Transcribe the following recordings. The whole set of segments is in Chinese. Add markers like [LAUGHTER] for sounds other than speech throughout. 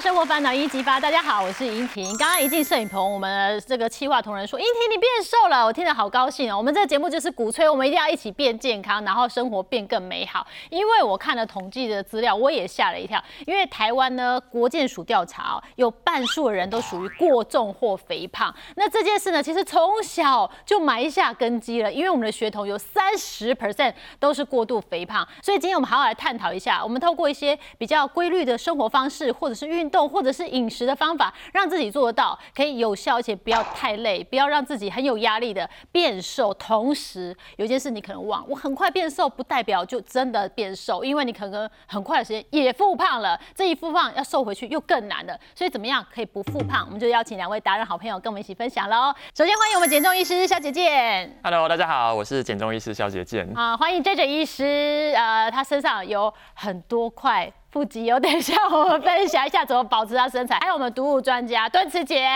生活烦恼一级发，大家好，我是莹婷。刚刚一进摄影棚，我们这个企划同仁说：“莹婷，你变瘦了。”我听得好高兴哦。我们这个节目就是鼓吹我们一定要一起变健康，然后生活变更美好。因为我看了统计的资料，我也吓了一跳。因为台湾呢，国健署调查哦，有半数的人都属于过重或肥胖。那这件事呢，其实从小就埋下根基了。因为我们的血统有三十 percent 都是过度肥胖，所以今天我们好好来探讨一下。我们透过一些比较规律的生活方式，或者是运动，或者是饮食的方法，让自己做得到，可以有效，而且不要太累，不要让自己很有压力的变瘦。同时，有一件事你可能忘，我很快变瘦，不代表就真的变瘦，因为你可能很快的时间也复胖了。这一复胖要瘦回去又更难了。所以怎么样可以不复胖？我们就邀请两位达人好朋友跟我们一起分享喽。首先欢迎我们减重医师小姐姐。Hello，大家好，我是减重医师小姐健。啊，欢迎 J J 医师，呃，他身上有很多块腹肌哦，[LAUGHS] 等一下我们分享一下怎么保持他身材。还有我们毒物专家敦慈姐，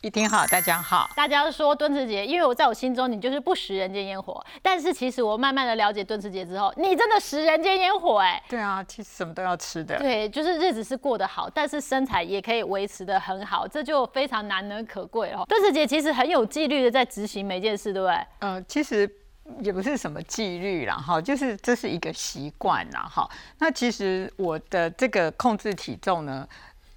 一听好，大家好。大家说敦慈姐，因为我在我心中你就是不食人间烟火，但是其实我慢慢的了解敦慈姐之后，你真的食人间烟火哎。对啊，其实什么都要吃的。对，就是日子是过得好，但是身材也可以维持的很好，这就非常难能可贵哦。敦慈姐其实很有纪律的在执行每件事，对不对？呃，其实也不是什么纪律啦，哈，就是这是一个习惯啦，哈。那其实我的这个控制体重呢，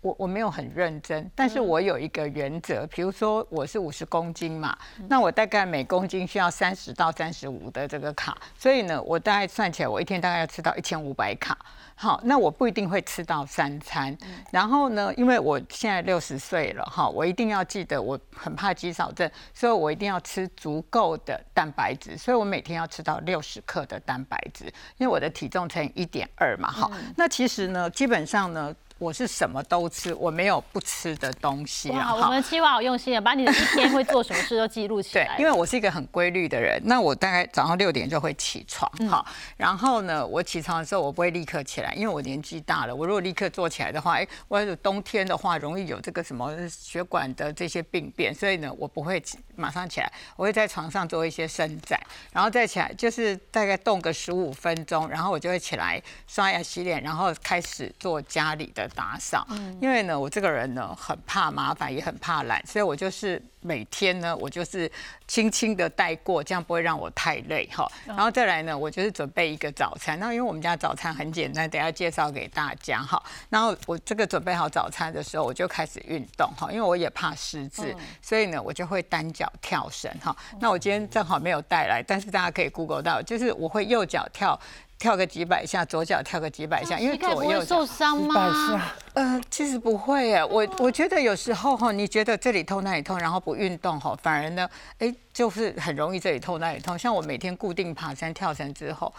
我我没有很认真，但是我有一个原则，比如说我是五十公斤嘛，那我大概每公斤需要三十到三十五的这个卡，所以呢，我大概算起来，我一天大概要吃到一千五百卡。好，那我不一定会吃到三餐，然后呢，因为我现在六十岁了哈，我一定要记得，我很怕肌少症，所以我一定要吃足够的蛋白质，所以我每天要吃到六十克的蛋白质，因为我的体重乘以一点二嘛，哈、那其实呢，基本上呢。我是什么都吃，我没有不吃的东西啊。哇，我们七娃好用心啊，把你的一天会做什么事都记录起来。[LAUGHS] 对因为我是一个很规律的人，那我大概早上六点就会起床，好、然后呢，我起床的时候我不会立刻起来，因为我年纪大了，我如果立刻坐起来的话，哎，我有冬天的话容易有这个什么血管的这些病变，所以呢，我不会起马上起来，我会在床上做一些伸展，然后再起来就是大概动个十五分钟，然后我就会起来刷牙洗脸，然后开始做家里的打扫。因为呢，我这个人呢很怕麻烦，也很怕懒，所以我就是每天呢，我就是轻轻的带过，这样不会让我太累哈。然后再来呢，我就是准备一个早餐。那因为我们家早餐很简单，等下介绍给大家哈。然后我这个准备好早餐的时候，我就开始运动哈，因为我也怕失智，所以呢，我就会单脚跳绳哈。那我今天正好没有带来，但是大家可以 Google 到，就是我会右脚跳。跳个几百下，左脚跳个几百下，因为左右脚会受伤吗？呃，其实不会耶，我我觉得有时候哈，你觉得这里痛那里痛，然后不运动哈，反而呢，哎，就是很容易这里痛那里痛。像我每天固定爬山跳绳之后，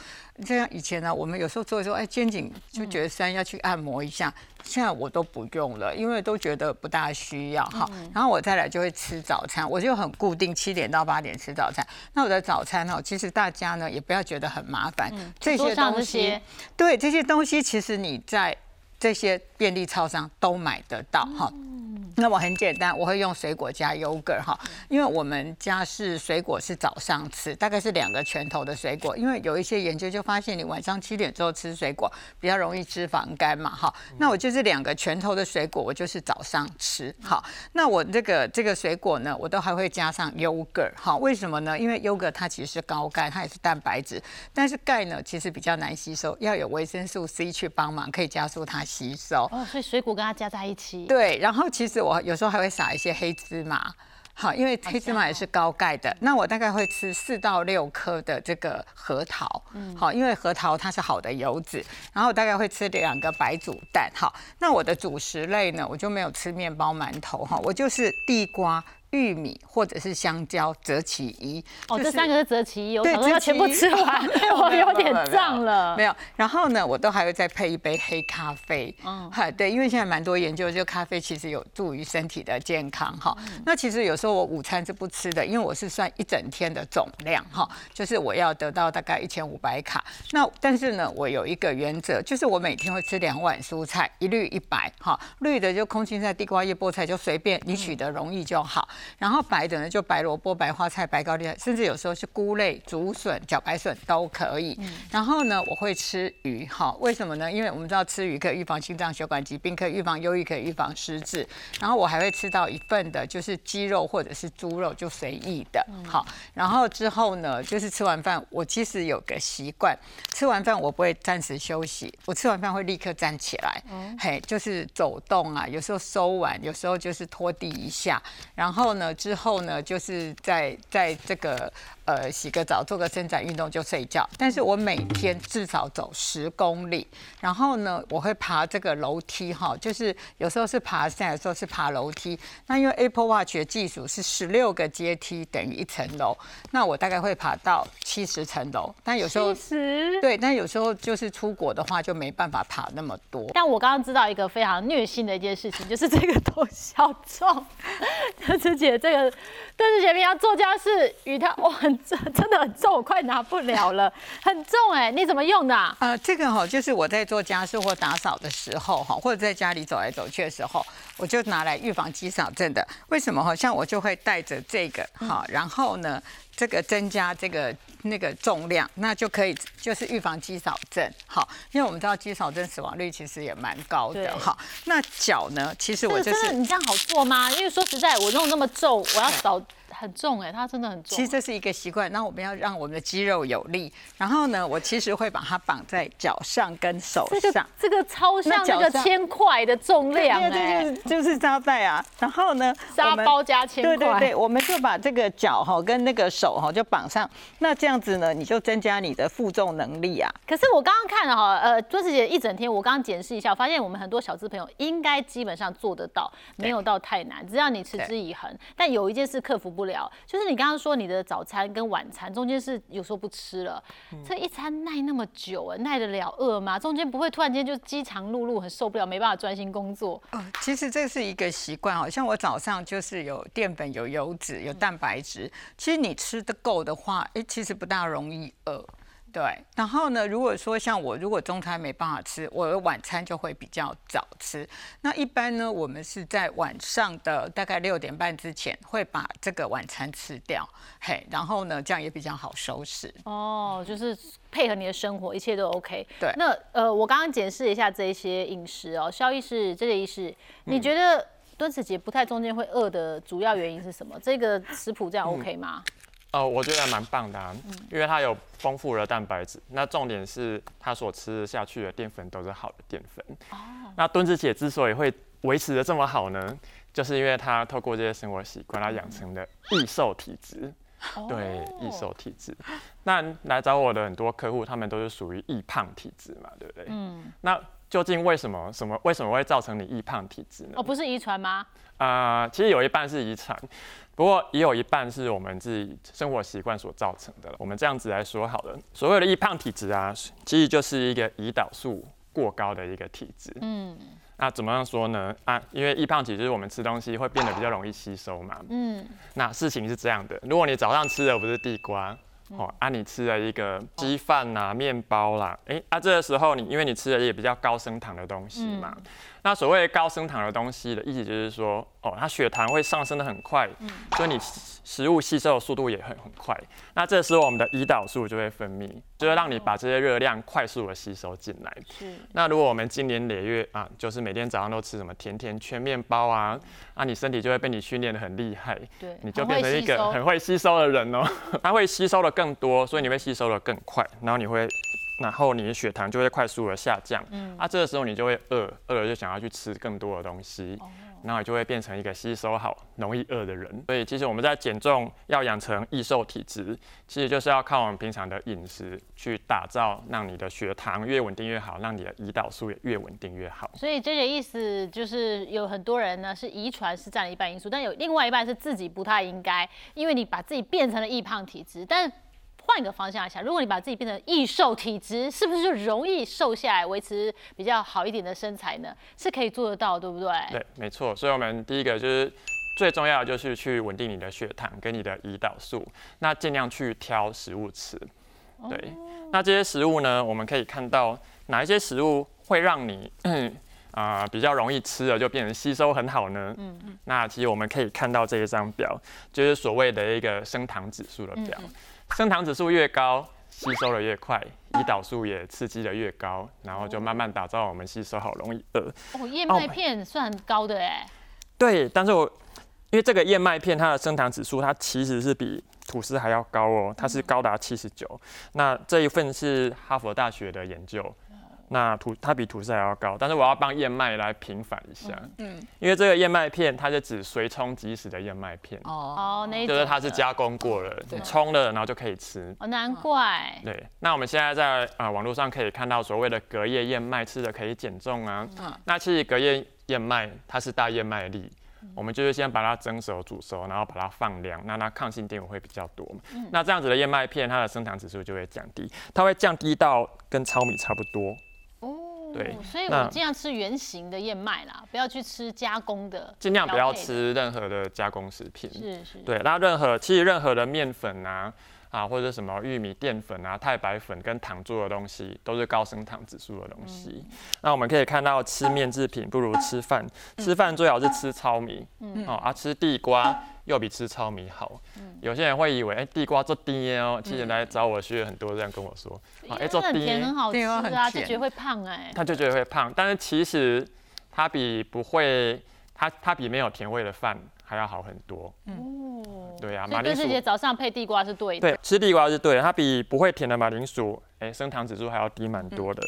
这样以前呢，我们有时候做一做，哎，肩颈就觉得酸，要去按摩一下。现在我都不用了，因为都觉得不大需要哈。然后我再来就会吃早餐，我就很固定七点到八点吃早餐。那我的早餐呢，其实大家呢也不要觉得很麻烦，这些东西些，对这些东西，其实你在这些便利超商都买得到哈。那我很简单，我会用水果加 yogurt 哈，因为我们家是水果是早上吃，大概是两个拳头的水果，因为有一些研究就发现你晚上七点之后吃水果比较容易脂肪肝嘛哈。那我就是两个拳头的水果，我就是早上吃好。那我这个这个水果呢，我都还会加上 yogurt 哈，为什么呢？因为 yogurt 它其实是高钙，它也是蛋白质，但是钙呢其实比较难吸收，要有维生素 C 去帮忙，可以加速它吸收。哦，所以水果跟它加在一起。对，然后其实我有时候还会撒一些黑芝麻。好，因为黑芝麻也是高钙的，那我大概会吃四到六颗的这个核桃，好，因为核桃它是好的油脂，然后我大概会吃两个白煮蛋，好，那我的主食类呢，我就没有吃面包、馒头。哈，我就是地瓜。玉米或者是香蕉择其一。哦，就是这三个是择其一，我对想说要全部吃完，[LAUGHS] 我有有点胀了。没有，然后呢，我都还会再配一杯黑咖啡。嗯，哈，对，因为现在蛮多研究，就咖啡其实有助于身体的健康哈。那其实有时候我午餐是不吃的，因为我是算一整天的总量哈，就是我要得到大概一千五百卡。那但是呢，我有一个原则，就是我每天会吃两碗蔬菜，一律一白哈，绿的就空心菜、地瓜叶、菠菜就随便你取得容易就好。然后白的呢，就白萝卜、白花菜、白高丽菜，甚至有时候是菇类、竹笋、茭白笋都可以。然后呢，我会吃鱼，哈，为什么呢？因为我们知道吃鱼可以预防心脏血管疾病，可以预防忧郁，可以预防失智。然后我还会吃到一份的，就是鸡肉或者是猪肉，就随意的。好，然后之后呢，就是吃完饭，我其实有个习惯，吃完饭我不会暂时休息，我吃完饭会立刻站起来，嘿，就是走动啊，有时候收碗，有时候就是拖地一下，然后呢，之后呢，就是在在这个。呃，洗个澡，做个伸展运动就睡觉。但是我每天至少走十公里，然后呢，我会爬这个楼梯哈，就是有时候是爬山，有时候是爬楼梯。那因为 Apple Watch 的技术是十六个阶梯等于一层楼，那我大概会爬到七十层楼。但有时候对，但有时候就是出国的话就没办法爬那么多。但我刚刚知道一个非常虐心的一件事情，就是这个多小重，德 [LAUGHS] 子姐这个德子姐平常做家事与她哇。[LAUGHS] 真的很重，我快拿不了了，很重哎！你怎么用的？呃，这个哈，就是我在做家事或打扫的时候哈，或者在家里走来走去的时候，我就拿来预防肌少症的。为什么哈？像我就会带着这个哈，然后呢，这个增加这个那个重量，那就可以就是预防肌少症。好，因为我们知道肌少症死亡率其实也蛮高的哈。那脚呢？其实我就是你这样好做吗？因为说实在，我弄那么重，我要扫。很重哎，它真的很重。其实这是一个习惯，那我们要让我们的肌肉有力。然后呢，我其实会把它绑在脚上跟手上。这个超像那个铅块的重量哎，就是就是沙袋啊。然后呢，沙包加铅块。对对对，我们就把这个脚哈跟那个手哈就绑上。那这样子呢，你就增加你的负重能力啊。可是我刚刚看了哈，呃，周子姐一整天，我刚刚检视一下，发现我们很多小资朋友应该基本上做得到，没有到太难，只要你持之以恒。但有一件事克服不了。就是你刚刚说你的早餐跟晚餐中间是有时候不吃了，这一餐耐那么久啊，耐得了饿吗？中间不会突然间就饥肠辘辘，很受不了，没办法专心工作？哦，其实这是一个习惯哦，像我早上就是有淀粉、有油脂、有蛋白质，其实你吃的够的话，哎，其实不大容易饿。对，然后呢？如果说像我，如果中餐没办法吃，我的晚餐就会比较早吃。那一般呢，我们是在晚上的大概六点半之前会把这个晚餐吃掉，嘿，然后呢，这样也比较好收拾。哦，就是配合你的生活，一切都 OK。对，那呃，我刚刚解释一下这些饮食哦，肖医师，这个医师，你觉得端子节不太中间会饿的主要原因是什么？这个食谱这样 OK 吗？哦，我觉得蛮棒的，啊，因为它有丰富的蛋白质。那重点是它所吃下去的淀粉都是好的淀粉。哦。那墩子姐之所以会维持的这么好呢，就是因为她透过这些生活习惯，她养成的易瘦体质。对，易瘦体质。那来找我的很多客户，他们都是属于易胖体质嘛，对不对？嗯。那究竟为什么什么为什么会造成你易胖体质呢？哦，不是遗传吗？啊，其实有一半是遗传。不过也有一半是我们自己生活习惯所造成的。我们这样子来说好了，所谓的易胖体质啊，其实就是一个胰岛素过高的一个体质。嗯，那怎么样说呢？啊，因为易胖体质，我们吃东西会变得比较容易吸收嘛。嗯，那事情是这样的，如果你早上吃的不是地瓜，哦，啊，你吃了一个鸡饭呐、面包啦，哎，啊，这个时候你因为你吃的也比较高升糖的东西嘛。那所谓高升糖的东西的意思就是说，哦，它血糖会上升的很快，所以你食物吸收的速度也很很快。那这时候我们的胰岛素就会分泌，就是让你把这些热量快速的吸收进来。是。那如果我们今年累月啊，就是每天早上都吃什么甜甜圈、面包啊，啊，你身体就会被你训练的很厉害，对，你就变成一个很会吸收的人哦。[LAUGHS] 它会吸收的更多，所以你会吸收的更快，然后你会。然后你的血糖就会快速的下降，嗯，啊，这个时候你就会饿，饿了就想要去吃更多的东西，然后你就会变成一个吸收好、容易饿的人。所以其实我们在减重要养成易瘦体质，其实就是要靠我们平常的饮食去打造，让你的血糖越稳定越好，让你的胰岛素也越稳定越好。所以这个意思就是有很多人呢是遗传是占了一半因素，但有另外一半是自己不太应该，因为你把自己变成了易胖体质，但。换一个方向想，如果你把自己变成易瘦体质，是不是就容易瘦下来，维持比较好一点的身材呢？是可以做得到，对不对？对，没错。所以，我们第一个就是最重要的，就是去稳定你的血糖跟你的胰岛素。那尽量去挑食物吃。对。那这些食物呢，我们可以看到哪一些食物会让你 [CLEARS THROAT] 啊、比较容易吃了就变成吸收很好呢？嗯嗯。那其实我们可以看到这一张表，就是所谓的一个升糖指数的表。升糖指数越高，吸收的越快，胰岛素也刺激的越高，然后就慢慢打造我们吸收好容易饿。哦，燕麦片算高的哎，对，但是我因为这个燕麦片它的升糖指数，它其实是比吐司还要高哦，它是高达七十九。那这一份是哈佛大学的研究，那吐它比吐司还要高，但是我要帮燕麦来平反一下，嗯，因为这个燕麦片它是指随冲即食的燕麦片，哦，哦，那就是它是加工过了，你冲了然后就可以吃。哦，难怪。对，那我们现在在啊、网络上可以看到所谓的隔夜燕麦吃的可以减重啊。嗯那其实隔夜燕麦它是大燕麦粒，我们就是先把它蒸熟、煮熟，然后把它放凉，那它抗性淀粉会比较多嘛。那这样子的燕麦片，它的升糖指数就会降低，它会降低到跟糙米差不多。哦，对所以那我尽量吃原形的燕麦啦，不要去吃加工的，尽量不要。吃任何的加工食品。是是，对，那任何其实任何的面粉啊啊或者什么玉米淀粉啊、太白粉跟糖做的东西，都是高升糖指数的东西。那我们可以看到，吃面制品不如吃饭，吃饭最好是吃糙米，哦啊吃地瓜又比吃糙米好。有些人会以为，哎、地瓜做低哦，其实来找我学员很多这样跟我说，啊哎、做低甜很好吃啊，就觉得会胖哎。他就觉得会胖，但是其实它比不会，它它比没有甜味的饭还要好很多。嗯，对啊，所以马铃薯早上配地瓜是对的。对，吃地瓜是对的，它比不会甜的马铃薯，哎、升糖指数还要低蛮多的。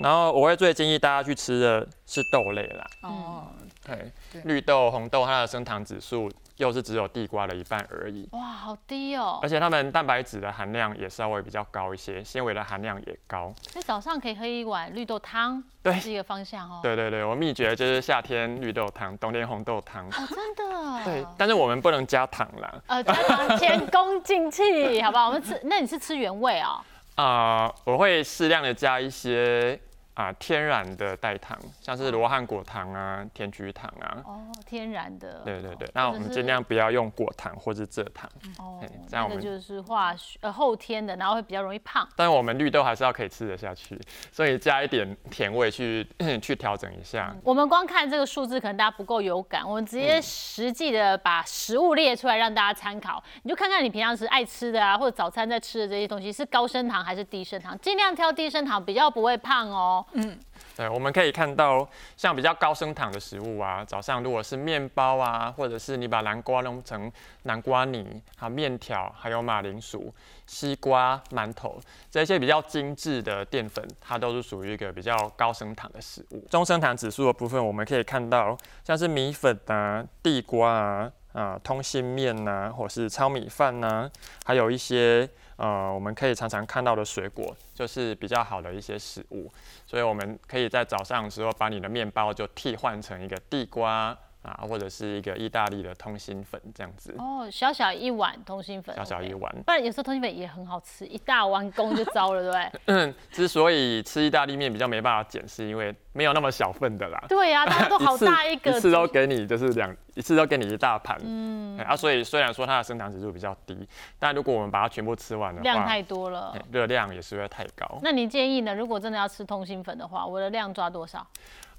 然后我会最建议大家去吃的是豆类啦，哦，对对，绿豆、红豆，它的升糖指数又是只有地瓜的一半而已。哇，好低哦而！且它们蛋白质的含量也稍微比较高一些，纤维的含量也高。那早上可以喝一碗绿豆汤，对是一个方向哦。对对对，我秘诀就是夏天绿豆汤，冬天红豆汤。哦，真的。对，但是我们不能加糖啦。呃，加糖前功尽弃，好不好？我们吃，那你是吃原味哦？啊、[LAUGHS] 我会适量的加一些啊、天然的代糖，像是罗汉果糖啊、甜菊糖啊。哦，天然的。对对对，那我们尽量不要用果糖或是蔗糖，哦嘿，这样我们那个就是化学呃后天的，然后会比较容易胖。但是我们绿豆还是要可以吃得下去，所以加一点甜味去 [COUGHS] 去调整一下。我们光看这个数字，可能大家不够有感。我们直接实际的把食物列出来让大家参考，你就看看你平常时爱吃的啊，或者早餐在吃的这些东西是高升糖还是低升糖，尽量挑低升糖，比较不会胖哦。嗯对，我们可以看到像比较高升糖的食物啊，早上如果是面包啊，或者是你把南瓜弄成南瓜泥，还有面条，还有马铃薯、西瓜、馒头这些比较精致的淀粉，它都是属于一个比较高升糖的食物。中升糖指数的部分，我们可以看到像是米粉啊、地瓜啊、啊通心面呐、或是糙米饭呐、还有一些呃我们可以常常看到的水果，就是比较好的一些食物。所以我们可以在早上的时候把你的面包就替换成一个地瓜啊，或者是一个意大利的通心粉这样子，哦，小小一碗通心粉，小小一碗。不然有时候通心粉也很好吃，一大碗公就糟了，对不对？[LAUGHS] 嗯，之所以吃意大利面比较没办法减，是因为没有那么小份的啦。[LAUGHS] 对呀、大家都 [LAUGHS] 好大一个，一次都给你就是两，一次都给你一大盘。嗯，啊，所以虽然说它的升糖指数比较低，但如果我们把它全部吃完的话，量太多了哎。热量也是会太高。那你建议呢？如果真的要吃通心粉的话，我的量抓多少？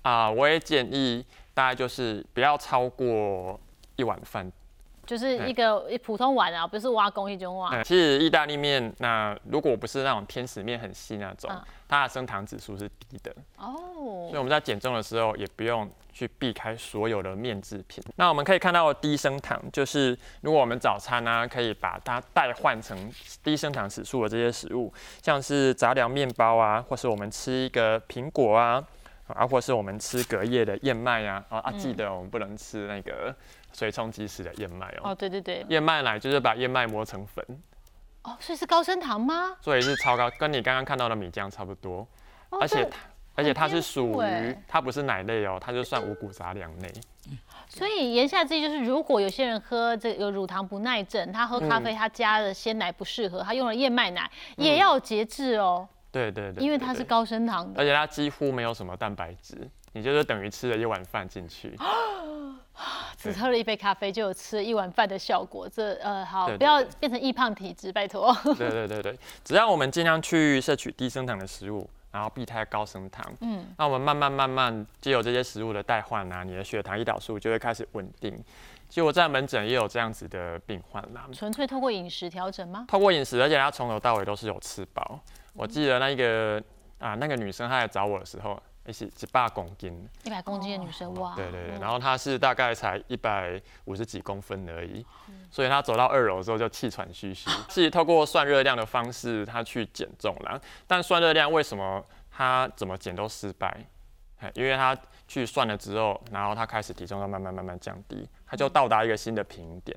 啊、我也建议大概就是不要超过一碗饭就是一个一普通碗啊，不是挖工一种碗。嗯，其实意大利面，那如果不是那种天使面很细那种，嗯它的升糖指数是低的，哦所以我们在减重的时候也不用去避开所有的面制品。那我们可以看到低升糖，就是如果我们早餐呢、可以把它代换成低升糖指数的这些食物，像是杂粮面包啊，或是我们吃一个苹果啊。啊，或是我们吃隔夜的燕麦啊，啊啊，记得我们不能吃那个水冲即食的燕麦哦。哦，对对对，燕麦奶就是把燕麦磨成粉，哦，所以是高升糖吗？所以是超高，跟你刚刚看到的米浆差不多，哦而且它而且它是属于它不是奶类哦，它就算五谷杂粮类。所以言下之意就是，如果有些人喝这有乳糖不耐症，他喝咖啡他加了鲜奶不适合，他用了燕麦奶，也要节制哦，对对对，因为它是，高升糖的。而且它几乎没有什么蛋白质，你就是等于吃了一碗饭进去。[GASPS] 只喝了一杯咖啡就有吃了一碗饭的效果，这呃好，不要对变成易胖体质，拜托。[LAUGHS] 对对对对，只要我们尽量去摄取低升糖的食物，然后避开高升糖。嗯，那我们慢慢慢慢借由这些食物的代换啊，你的血糖、胰岛素就会开始稳定。其实我在门诊也有这样子的病患啦，纯粹透过饮食调整吗？透过饮食，而且他从头到尾都是有吃饱。我记得那个啊，那个女生她来找我的时候。一是一百公斤，一百公斤的女生哇！对对对，然后她是大概才一百五十几公分而已，所以她走到二楼之后就气喘吁吁。是透过算热量的方式，她去减重了。但算热量为什么她怎么减都失败？因为她去算了之后，然后她开始体重要慢慢慢慢降低，她就到达一个新的平点。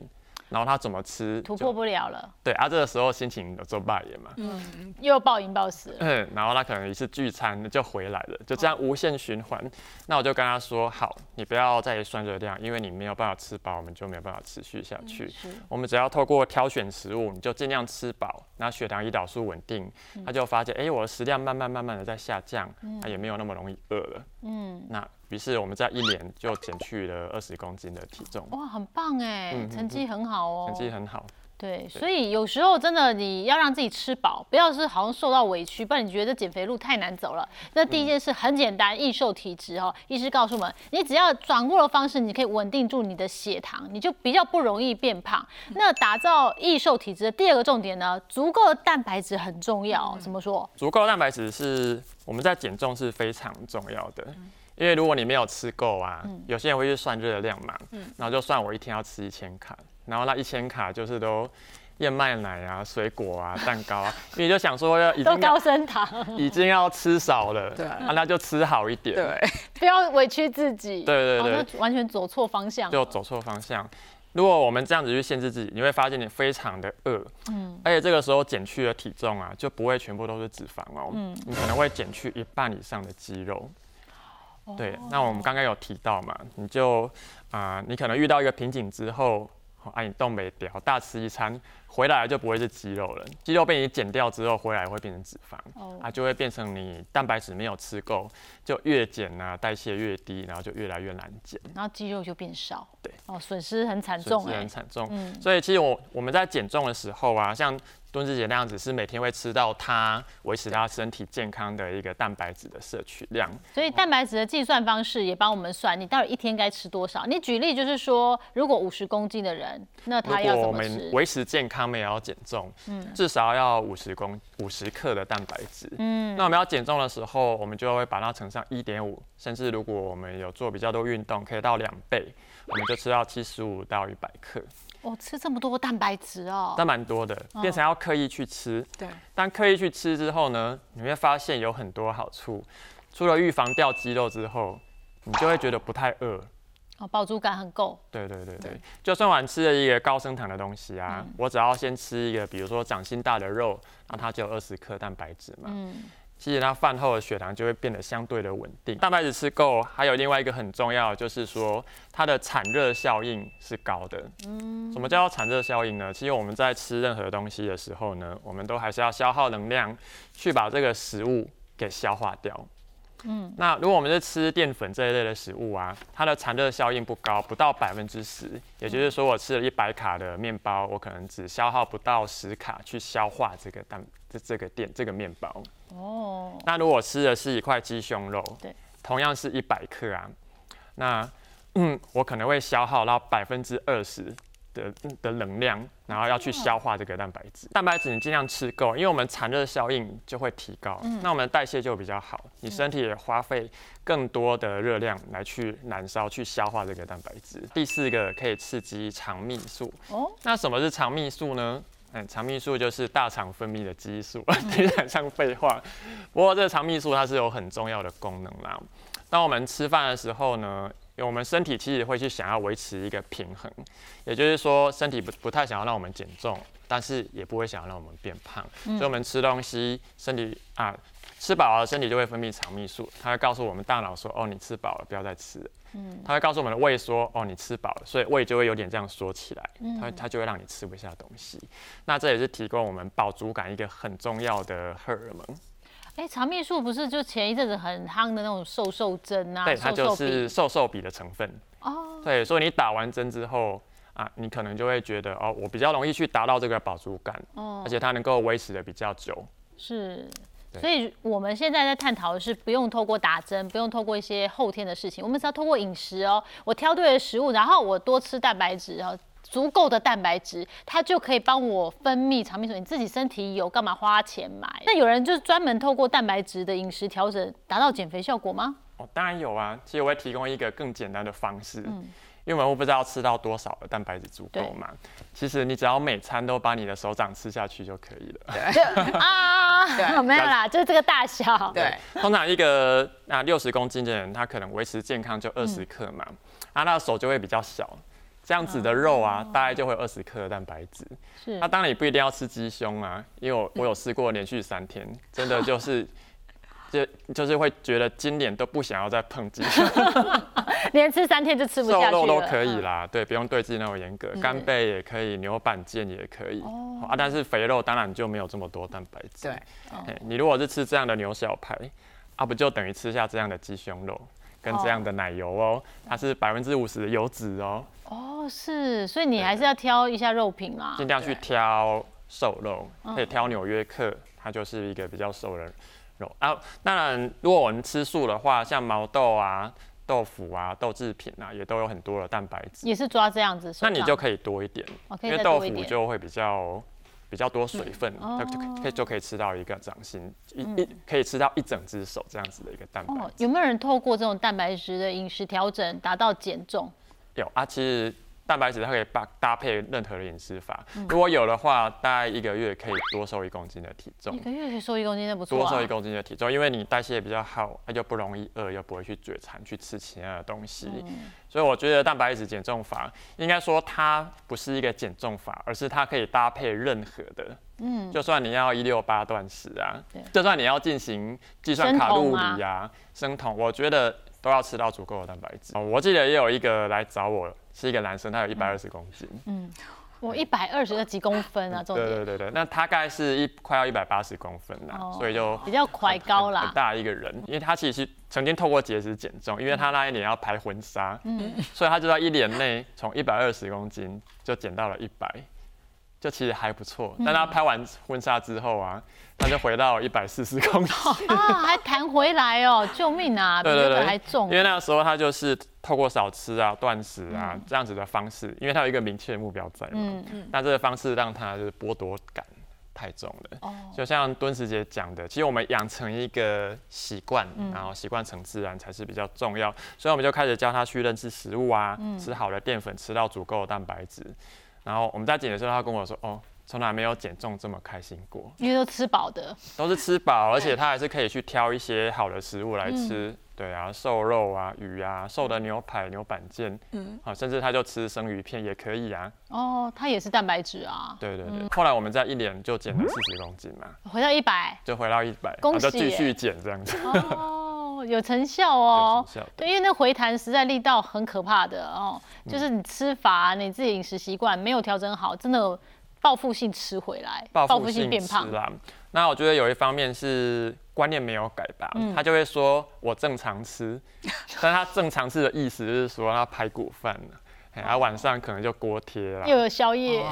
然后他怎么吃突破不了了，对啊，这个时候心情有做败也嘛，嗯，又暴饮暴食，嗯，然后他可能一次聚餐就回来了，就这样无限循环。那我就跟他说，好，你不要再算热量，因为你没有办法吃饱，我们就没有办法持续下去。我们只要透过挑选食物，你就尽量吃饱，那血糖、胰岛素稳定，他就发现，哎，我的食量慢慢慢慢的在下降，他也没有那么容易饿了。嗯，那。于是我们在一年就减去了二十公斤的体重。哇，很棒哎，成绩很好哦。成绩很好。对，所以有时候真的你要让自己吃饱，不要是好像受到委屈，不然你觉得减肥路太难走了。那第一件事很简单，易瘦体质哦。医师告诉我们，你只要掌握了方式，你可以稳定住你的血糖，你就比较不容易变胖。那打造易瘦体质的第二个重点呢，足够的蛋白质很重要。怎么说？足够的蛋白质是我们在减重是非常重要的。因为如果你没有吃够啊，有些人会去算热量嘛，然后就算我一天要吃一千卡，然后那一千卡就是都燕麦奶啊、水果啊、蛋糕啊，[LAUGHS] 你就想说要已经高升糖，已经要吃少了，对，那就吃好一点，对，[LAUGHS] 不要委屈自己，对对对，完全走错方向，就走错方向。如果我们这样子去限制自己，你会发现你非常的饿，嗯，而且这个时候减去的体重啊，就不会全部都是脂肪哦，嗯，你可能会减去一半以上的肌肉。对，那我们刚刚有提到嘛，你就啊，你可能遇到一个瓶颈之后，啊，你动没掉，大吃一餐回来就不会是肌肉了，肌肉被你减掉之后回来会变成脂肪，啊，就会变成你蛋白质没有吃够，就越减啊，代谢越低，然后就越来越难减，然后肌肉就变少，对，哦，损失很惨重，损失很惨重，嗯，所以其实我我们在减重的时候啊，像。敦志姐那样子是每天会吃到它维持它身体健康的一个蛋白质的摄取量，所以蛋白质的计算方式也帮我们算，你到底一天该吃多少？你举例就是说，如果五十公斤的人，那他要怎么吃？维持健康，没有要减重，嗯，至少要五十公五十克的蛋白质，嗯，那我们要减重的时候，我们就会把它乘上一点五，甚至如果我们有做比较多运动，可以到两倍，我们就吃到七十五到一百克。哦，吃这么多蛋白质哦，那蛮多的，变成要刻意去吃。对，但刻意去吃之后呢，你会发现有很多好处。除了预防掉肌肉之后，你就会觉得不太饿。哦，饱足感很够。对对对对，就算我吃了一个高升糖的东西啊，我只要先吃一个，比如说掌心大的肉，那它就有二十克蛋白质嘛。嗯。其实它饭后的血糖就会变得相对的稳定。蛋白质吃够，还有另外一个很重要，就是说它的产热效应是高的。嗯，什么叫产热效应呢？其实我们在吃任何东西的时候呢，我们都还是要消耗能量去把这个食物给消化掉。嗯，那如果我们是吃淀粉这一类的食物啊，它的产热效应不高，不到百分之十。也就是说，我吃了一百卡的面包，我可能只消耗不到十卡去消化这个蛋这这个淀这个面包。哦，那如果吃的是一块鸡胸肉，对，同样是一百克啊，那嗯，我可能会消耗到百分之二十的的能量，然后要去消化这个蛋白质。蛋白质你尽量吃够，因为我们产热效应就会提高，那我们的代谢就比较好，你身体也花费更多的热量来去燃烧、去消化这个蛋白质。第四个可以刺激肠泌素。哦，那什么是肠泌素呢？嗯，肠泌素就是大肠分泌的激素，听起来像废话。不过这个肠泌素它是有很重要的功能啦。当我们吃饭的时候呢，我们身体其实会去想要维持一个平衡，也就是说身体不不太想要让我们减重，但是也不会想要让我们变胖。所以我们吃东西，身体啊吃饱了，身体就会分泌肠泌素，它会告诉我们大脑说，哦，你吃饱了，不要再吃了。嗯，它会告诉我们的胃说，哦，你吃饱了，所以胃就会有点这样缩起来，它它就会让你吃不下东西。那这也是提供我们饱足感一个很重要的荷尔蒙。哎，肠泌素不是就前一阵子很夯的那种瘦瘦针啊？对，它就是瘦瘦笔的成分。哦，对，所以你打完针之后啊，你可能就会觉得哦，我比较容易去达到这个饱足感，哦，而且它能够维持的比较久。是。所以我们现在在探讨的是，不用透过打针，不用透过一些后天的事情，我们只要透过饮食哦，我挑对了食物，然后我多吃蛋白质哦。足够的蛋白质，它就可以帮我分泌肠泌素。你自己身体有，干嘛花钱买？那有人就是专门透过蛋白质的饮食调整，达到减肥效果吗？哦，当然有啊。其实我会提供一个更简单的方式，嗯，因为我们不知道吃到多少的蛋白质足够嘛。其实你只要每餐都把你的手掌吃下去就可以了。对 [LAUGHS] 啊，没有啦，就是这个大小。对，通常一个啊六十公斤的人，他可能维持健康就二十克嘛，啊，他的手就会比较小。这样子的肉啊，大概就会有二十克的蛋白质。是。那当然也不一定要吃鸡胸啊，因为我我有试过连续三天，[LAUGHS] 真的就是，就就是会觉得今年都不想要再碰鸡胸。[LAUGHS] 连吃三天就吃不下去瘦肉都可以啦，对，不用对自己那么严格。干贝也可以，牛板腱也可以。哦。啊，但是肥肉当然就没有这么多蛋白质。对。你如果是吃这样的牛小排，啊，不就等于吃下这样的鸡胸肉，跟这样的奶油哦，它是百分之五十的油脂哦。哦，是，所以你还是要挑一下肉品嘛，尽量去挑瘦肉，可以挑纽约客，它就是一个比较瘦的肉啊。当然，如果我们吃素的话，像毛豆啊、豆腐啊、豆制品啊，也都有很多的蛋白质，也是抓这样子。那你就可以多一点，因为豆腐就会比较比较多水分，它就可以就可以吃到一个掌心一一可以吃到一整只手这样子的一个蛋白。有没有人透过这种蛋白质的饮食调整，达到减重？有啊，其实蛋白质它可以搭搭配任何的饮食法，如果有的话，大概一个月可以多瘦一公斤的体重。一个月可以瘦一公斤，那不错。多瘦一公斤的体重，因为你代谢比较好，它就不容易饿，又不会去嘴馋去吃其他的东西。所以我觉得蛋白质减重法，应该说它不是一个减重法，而是它可以搭配任何的。嗯，就算你要一六八断食啊，就算你要进行计算卡路里啊，生酮，我觉得。都要吃到足够的蛋白质。我记得也有一个来找我，是一个男生，他有一百二十公斤。嗯，我一百二十个几公分啊？对对对对，那大概是一快要一百八十公分啦，所以就比较快高啦。很大一个人，因为他其实曾经透过节食减重，因为他那一年要拍婚纱，嗯，所以他就在一年内从一百二十公斤就减到了一百。就其实还不错，但他拍完婚纱之后啊，他就回到一百四十公斤啊，还弹回来哦，[LAUGHS] 救命啊！对对对，还重。因为那个时候他就是透过少吃啊、断食啊这样子的方式，因为他有一个明确的目标在嘛。嗯嗯。那这个方式让他就是剥夺感太重了。哦。就像敦实姐讲的，其实我们养成一个习惯，然后习惯成自然才是比较重要。所以我们就开始教他去认识食物啊，吃好的淀粉，吃到足够的蛋白质。然后我们在减的时候，他跟我说：“哦，从来没有减重这么开心过，因为都吃饱的，都是吃饱，而且他还是可以去挑一些好的食物来吃，对啊，瘦肉啊，鱼啊，瘦的牛排、牛板腱，嗯，好，甚至他就吃生鱼片也可以啊。哦，他也是蛋白质啊。对对对。后来我们在一年就减了四十公斤嘛，回到一百，就回到一百，就继续减这样子。有成效哦，对，因为那回弹实在力道很可怕的哦，就是你吃法、你自己饮食习惯没有调整好，真的报复性吃回来，报复性变胖。啦。那我觉得有一方面是观念没有改吧，他就会说我正常吃，但他正常吃的意思就是说他排骨饭然后晚上可能就锅贴啦，又有宵夜。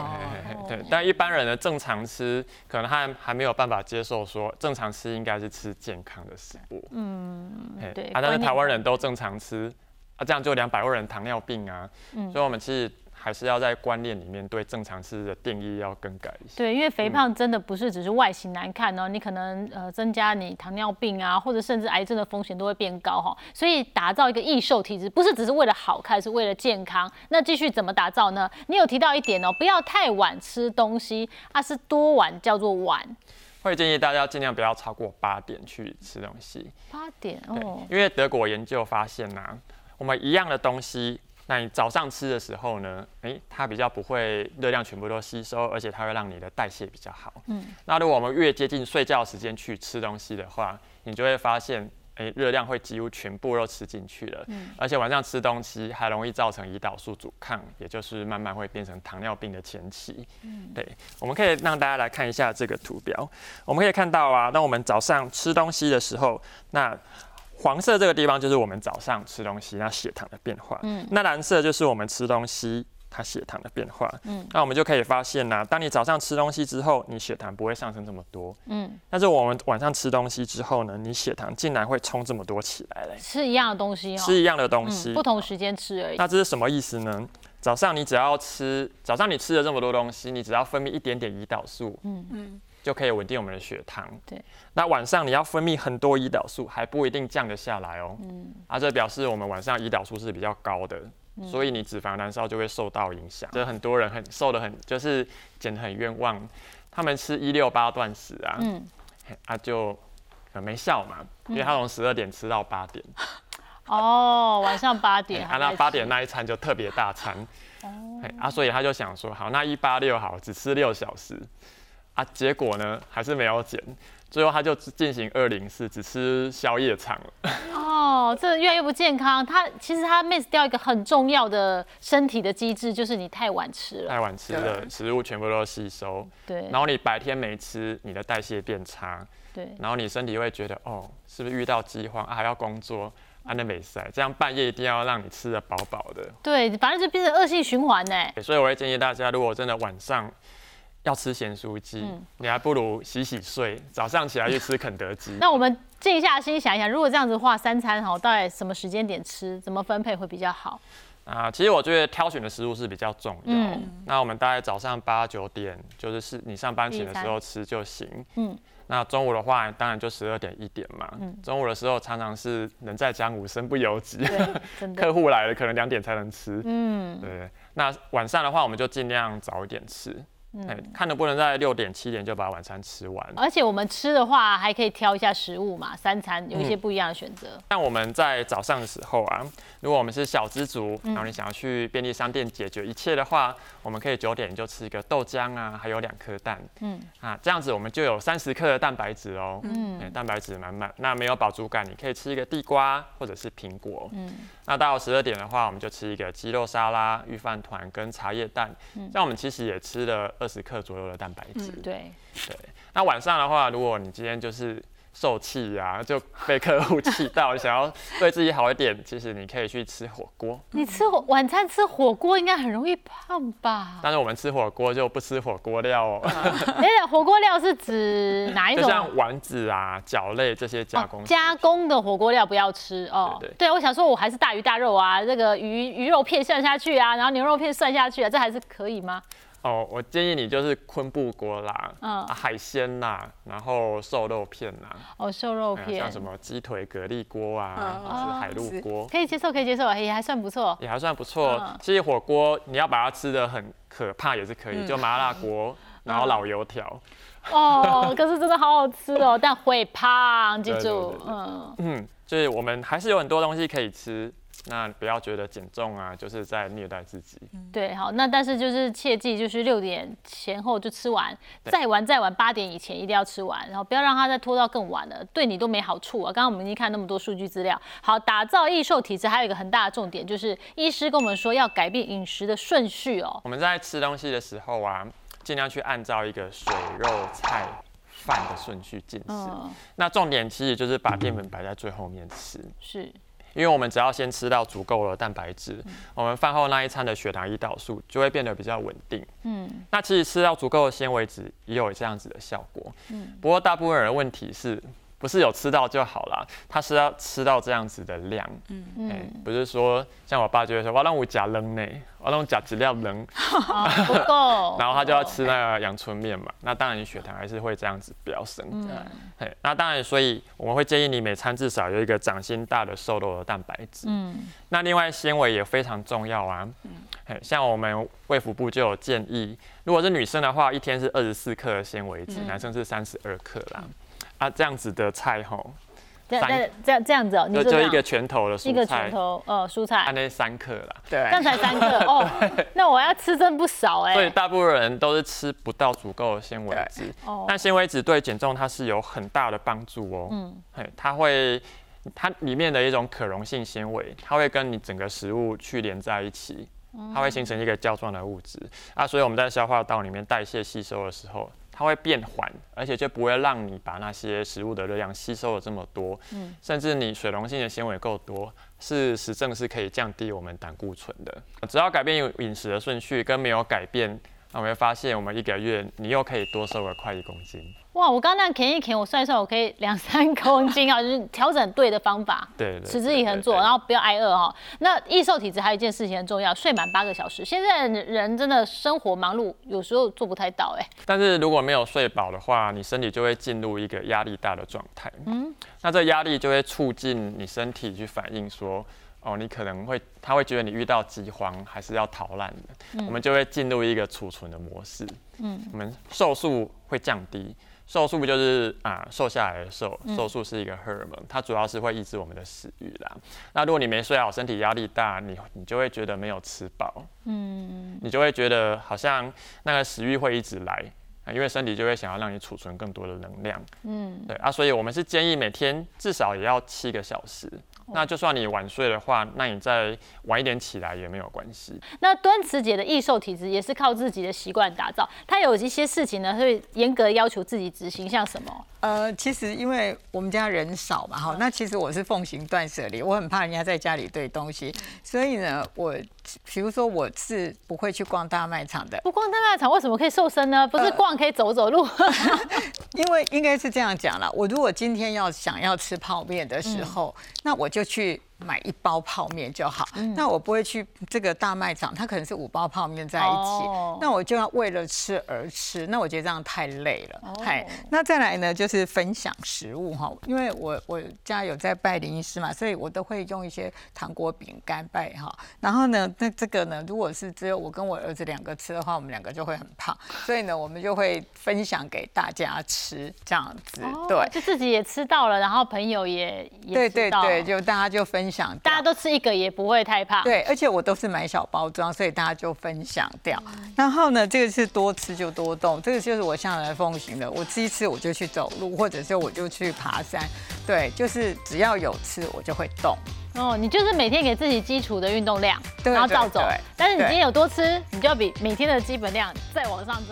对，但一般人的正常吃，可能他还没有办法接受说正常吃应该是吃健康的食物。嗯，对。啊，但是台湾人都正常吃，啊，这样就两百万人糖尿病啊。嗯，所以我们其实。还是要在观念里面对正常吃的定义要更改一下。对，因为肥胖真的不是只是外形难看哦，你可能呃增加你糖尿病啊，或者甚至癌症的风险都会变高哈。所以打造一个易瘦体质，不是只是为了好看，是为了健康。那继续怎么打造呢？你有提到一点哦，不要太晚吃东西，啊是多晚叫做晚。会建议大家尽量不要超过八点去吃东西。八点哦。因为德国研究发现呐，我们一样的东西。那你早上吃的时候呢？诶，它比较不会热量全部都吸收，而且它会让你的代谢比较好。嗯，那如果我们越接近睡觉时间去吃东西的话，你就会发现，诶，热量会几乎全部都吃进去了。嗯，而且晚上吃东西还容易造成胰岛素阻抗，也就是慢慢会变成糖尿病的前期。嗯，对，我们可以让大家来看一下这个图表，我们可以看到啊，当我们早上吃东西的时候，那黄色这个地方就是我们早上吃东西那血糖的变化，嗯，那蓝色就是我们吃东西它血糖的变化。嗯，那我们就可以发现呢，当你早上吃东西之后，你血糖不会上升这么多。嗯，但是我们晚上吃东西之后呢，你血糖竟然会冲这么多起来嘞。吃一样的东西哦，吃一样的东西，不同时间吃而已。那这是什么意思呢？早上你只要吃，早上你吃了这么多东西，你只要分泌一点点胰岛素，嗯嗯，就可以稳定我们的血糖。对。那晚上你要分泌很多胰岛素，还不一定降得下来哦。嗯。啊，这表示我们晚上胰岛素是比较高的，所以你脂肪燃烧就会受到影响。这很多人很瘦的很，就是减得很冤枉。他们吃一六八断食啊，嗯，啊就没效嘛，因为他从十二点吃到八点。哦，晚上八点，啊，那八点那一餐就特别大餐，哦，啊，所以他就想说，好，那一八六好，只吃六小时，啊，结果呢还是没有减，最后他就进行二零四，只吃宵夜场了。[LAUGHS] 哦，这越来越不健康。他其实他 miss 掉一个很重要的身体的机制，就是你太晚吃了，太晚吃了食物全部都吸收，对，然后你白天没吃，你的代谢变差，对，然后你身体会觉得，哦，是不是遇到饥荒啊，还要工作？安德美塞，这样半夜一定要让你吃的饱饱的。对，反正就变成恶性循环呢。所以我会建议大家，如果真的晚上要吃咸酥鸡，你还不如洗洗睡，早上起来去吃肯德基。[LAUGHS] 那我们静下心想一想，如果这样子的话，三餐哈，到底什么时间点吃，怎么分配会比较好？啊，其实我觉得挑选的食物是比较重要。嗯。那我们大概早上八九点，就是是你上班前的时候吃就行。嗯。那中午的话，当然就十二点一点嘛。中午的时候常常是人在江湖，身不由己。[LAUGHS] 客户来了，可能两点才能吃。嗯，对。那晚上的话，我们就尽量早一点吃。哎，看能不能在六点七点就把晚餐吃完。而且我们吃的话，还可以挑一下食物嘛，三餐有一些不一样的选择。像我们在早上的时候啊，如果我们是小资族，然后你想要去便利商店解决一切的话，我们可以九点就吃一个豆浆啊，还有两颗蛋。嗯，啊，这样子我们就有三十克的蛋白质哦。嗯，蛋白质满满。那没有饱足感，你可以吃一个地瓜或者是苹果。嗯，那到十二点的话，我们就吃一个鸡肉沙拉、御饭团跟茶叶蛋。嗯，这样我们其实也吃了。二十克左右的蛋白质。对对，那晚上的话，如果你今天就是受气呀，就被客户气到，想要对自己好一点，其实你可以去吃火锅。[LAUGHS] 你吃火晚餐吃火锅应该很容易胖吧？但是我们吃火锅就不吃火锅料哦。哎呀，火锅料是指哪一种？就像丸子啊、饺类这些加工加工的火锅料不要吃哦。对对，我想说我还是大鱼大肉啊，这个鱼鱼肉片涮下去啊，然后牛肉片涮下去啊，这还是可以吗？哦，我建议你就是昆布锅啦，嗯，海鲜啦，然后瘦肉片啦，哦，瘦肉片，像什么鸡腿、蛤蜊锅啊，或是海陆锅，可以接受，可以接受，也还算不错，也还算不错。其实火锅你要把它吃的很可怕也是可以，就麻辣锅，然后老油条。哦，可是真的好好吃哦，但会胖，记住，嗯嗯，就是我们还是有很多东西可以吃。那不要觉得减重啊，就是在虐待自己。对，好，那但是就是切记，就是六点前后就吃完，再晚再晚八点以前一定要吃完，然后不要让它再拖到更晚了，对你都没好处啊。刚刚我们已经看那么多数据资料，好，打造易瘦体质还有一个很大的重点，就是医师跟我们说要改变饮食的顺序哦。我们在吃东西的时候啊，尽量去按照一个水肉菜饭的顺序进食。那重点其实就是把淀粉摆在最后面吃。是。因为我们只要先吃到足够的蛋白质，我们饭后那一餐的血糖胰岛素就会变得比较稳定。嗯，那其实吃到足够的纤维质也有这样子的效果。嗯，不过大部分人的问题是。不是有吃到就好了，他是要吃到这样子的量，嗯。嗯，不是说像我爸就会说，我让我夹扔呢，我让我夹资料扔，[LAUGHS] [LAUGHS] 不够，然后他就要吃那个阳春面嘛，那当然你血糖还是会这样子飙升，对，那当然，所以我们会建议你每餐至少有一个掌心大的瘦肉的蛋白质，嗯，那另外纤维也非常重要啊，嗯，像我们卫福部就有建议，如果是女生的话，一天是二十四克的纤维质，男生是三十二克啦。啊，这样子的菜吼，这样这样这样子哦，就就一个拳头的蔬菜，一个拳头呃蔬菜，按那三克啦，对，这样才三克哦，那我要吃真不少哎，所以大部分人都是吃不到足够的纤维质，哦，但纤维质对减重它是有很大的帮助哦，嗯，嘿，它会它里面的一种可溶性纤维，它会跟你整个食物去连在一起，它会形成一个胶状的物质。啊，所以我们在消化道里面代谢吸收的时候。它会变缓，而且就不会让你把那些食物的热量吸收了这么多，嗯，甚至你水溶性的纤维够多，是实证是可以降低我们胆固醇的。只要改变饮食的顺序，跟没有改变，那我会发现我们一个月你又可以多瘦了快一公斤。哇，我刚刚那样填一填，我算一算，我可以 [LAUGHS] 两三公斤啊，就是调整对的方法，对对，持之以恒做，然后不要挨饿哈。那易瘦体质还有一件事情很重要，睡满八个小时。现在人真的生活忙碌，有时候做不太到哎。但是如果没有睡饱的话，你身体就会进入一个压力大的状态。嗯，那这压力就会促进你身体去反应说，哦，你可能会，他会觉得你遇到饥荒还是要逃难的，我们就会进入一个储存的模式。嗯，我们瘦素会降低。瘦素不就是啊，瘦下来的瘦，瘦素是一个荷尔蒙，它主要是会抑制我们的食欲啦。那如果你没睡好，身体压力大，你你就会觉得没有吃饱，嗯，你就会觉得好像那个食欲会一直来，啊因为身体就会想要让你储存更多的能量，嗯，对啊，所以我们是建议每天至少也要七个小时。那就算你晚睡的话，那你再晚一点起来也没有关系。那端慈姐的易瘦体质也是靠自己的习惯打造，她有一些事情呢会严格要求自己执行，像什么？呃，其实因为我们家人少嘛，哈，那其实我是奉行断舍离，我很怕人家在家里堆东西，所以呢，我比如说我是不会去逛大卖场的。不逛大卖场为什么可以瘦身呢？不是逛可以走走路？[LAUGHS] [LAUGHS] [LAUGHS] 因为应该是这样讲了，我如果今天要想要吃泡面的时候，那我就去。买一包泡面就好，那我不会去这个大卖场，它可能是五包泡面在一起，那我就要为了吃而吃，那我觉得这样太累了。嗨，那再来呢，就是分享食物哈，因为我我家有在拜林医师嘛，所以我都会用一些糖果饼干拜哈。然后呢，那这个呢，如果是只有我跟我儿子两个吃的话，我们两个就会很胖，所以呢，我们就会分享给大家吃这样子，对，就自己也吃到了，然后朋友也也对对对，就大家就分。享大家都吃一个也不会太胖，对，而且我都是买小包装，所以大家就分享掉。然后呢，这个是多吃就多动，这个就是我向来奉行的。我吃一吃我就去走路，或者是我就去爬山，对，就是只要有吃我就会动。哦，你就是每天给自己基础的运动量，然后照走。但是你今天有多吃，你就要比每天的基本量再往上增。